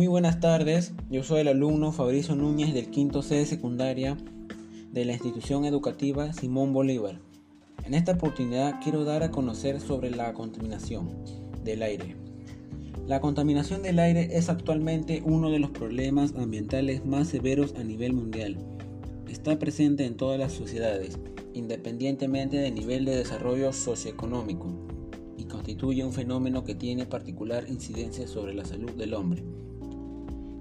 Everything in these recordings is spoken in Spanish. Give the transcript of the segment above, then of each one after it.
Muy buenas tardes, yo soy el alumno Fabricio Núñez del quinto C de secundaria de la institución educativa Simón Bolívar. En esta oportunidad quiero dar a conocer sobre la contaminación del aire. La contaminación del aire es actualmente uno de los problemas ambientales más severos a nivel mundial. Está presente en todas las sociedades, independientemente del nivel de desarrollo socioeconómico, y constituye un fenómeno que tiene particular incidencia sobre la salud del hombre.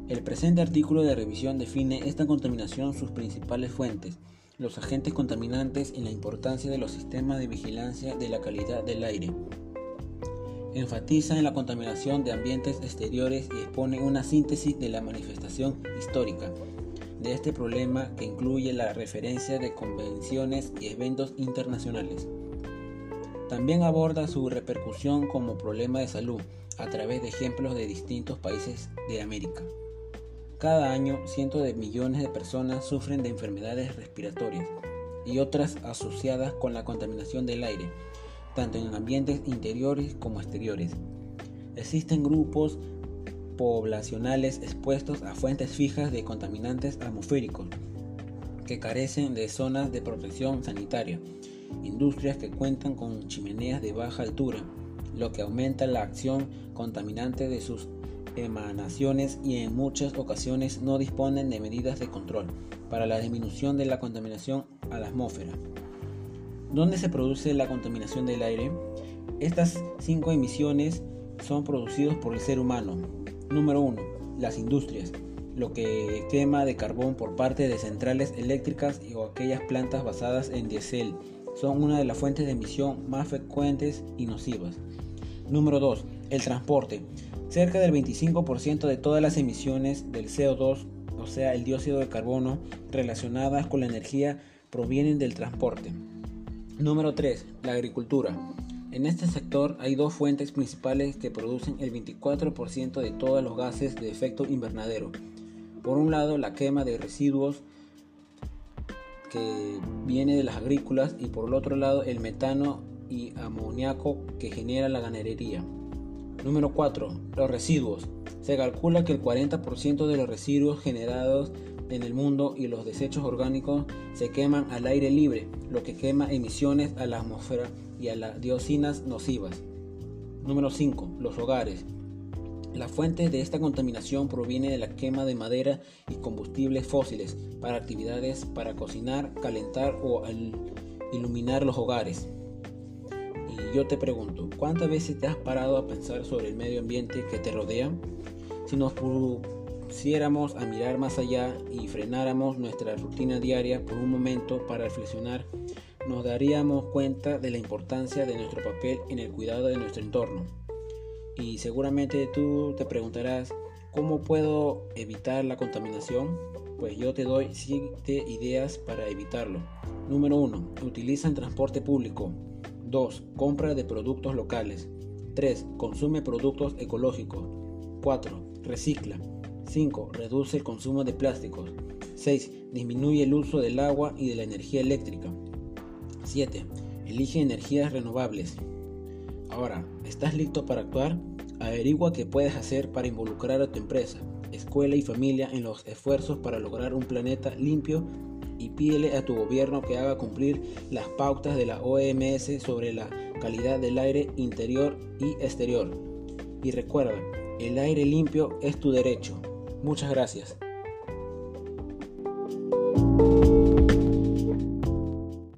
El presente artículo de revisión define esta contaminación, sus principales fuentes, los agentes contaminantes y la importancia de los sistemas de vigilancia de la calidad del aire. Enfatiza en la contaminación de ambientes exteriores y expone una síntesis de la manifestación histórica de este problema que incluye la referencia de convenciones y eventos internacionales. También aborda su repercusión como problema de salud a través de ejemplos de distintos países de América. Cada año, cientos de millones de personas sufren de enfermedades respiratorias y otras asociadas con la contaminación del aire, tanto en ambientes interiores como exteriores. Existen grupos poblacionales expuestos a fuentes fijas de contaminantes atmosféricos que carecen de zonas de protección sanitaria, industrias que cuentan con chimeneas de baja altura, lo que aumenta la acción contaminante de sus emanaciones y en muchas ocasiones no disponen de medidas de control para la disminución de la contaminación a la atmósfera. ¿Dónde se produce la contaminación del aire? Estas cinco emisiones son producidas por el ser humano. Número 1. Las industrias, lo que quema de carbón por parte de centrales eléctricas o aquellas plantas basadas en diésel, son una de las fuentes de emisión más frecuentes y nocivas. Número 2. El transporte. Cerca del 25% de todas las emisiones del CO2, o sea, el dióxido de carbono, relacionadas con la energía, provienen del transporte. Número 3. La agricultura. En este sector hay dos fuentes principales que producen el 24% de todos los gases de efecto invernadero. Por un lado, la quema de residuos que viene de las agrícolas y por el otro lado, el metano y amoníaco que genera la ganadería. Número 4. Los residuos. Se calcula que el 40% de los residuos generados en el mundo y los desechos orgánicos se queman al aire libre, lo que quema emisiones a la atmósfera y a las dioxinas nocivas. Número 5. Los hogares. La fuente de esta contaminación proviene de la quema de madera y combustibles fósiles para actividades para cocinar, calentar o iluminar los hogares yo te pregunto, ¿cuántas veces te has parado a pensar sobre el medio ambiente que te rodea? Si nos pusiéramos a mirar más allá y frenáramos nuestra rutina diaria por un momento para reflexionar, nos daríamos cuenta de la importancia de nuestro papel en el cuidado de nuestro entorno. Y seguramente tú te preguntarás, ¿cómo puedo evitar la contaminación? Pues yo te doy 7 ideas para evitarlo. Número 1. Utiliza el transporte público. 2. Compra de productos locales. 3. Consume productos ecológicos. 4. Recicla. 5. Reduce el consumo de plásticos. 6. Disminuye el uso del agua y de la energía eléctrica. 7. Elige energías renovables. Ahora, ¿estás listo para actuar? Averigua qué puedes hacer para involucrar a tu empresa, escuela y familia en los esfuerzos para lograr un planeta limpio y pídele a tu gobierno que haga cumplir las pautas de la OMS sobre la calidad del aire interior y exterior. Y recuerda, el aire limpio es tu derecho. Muchas gracias.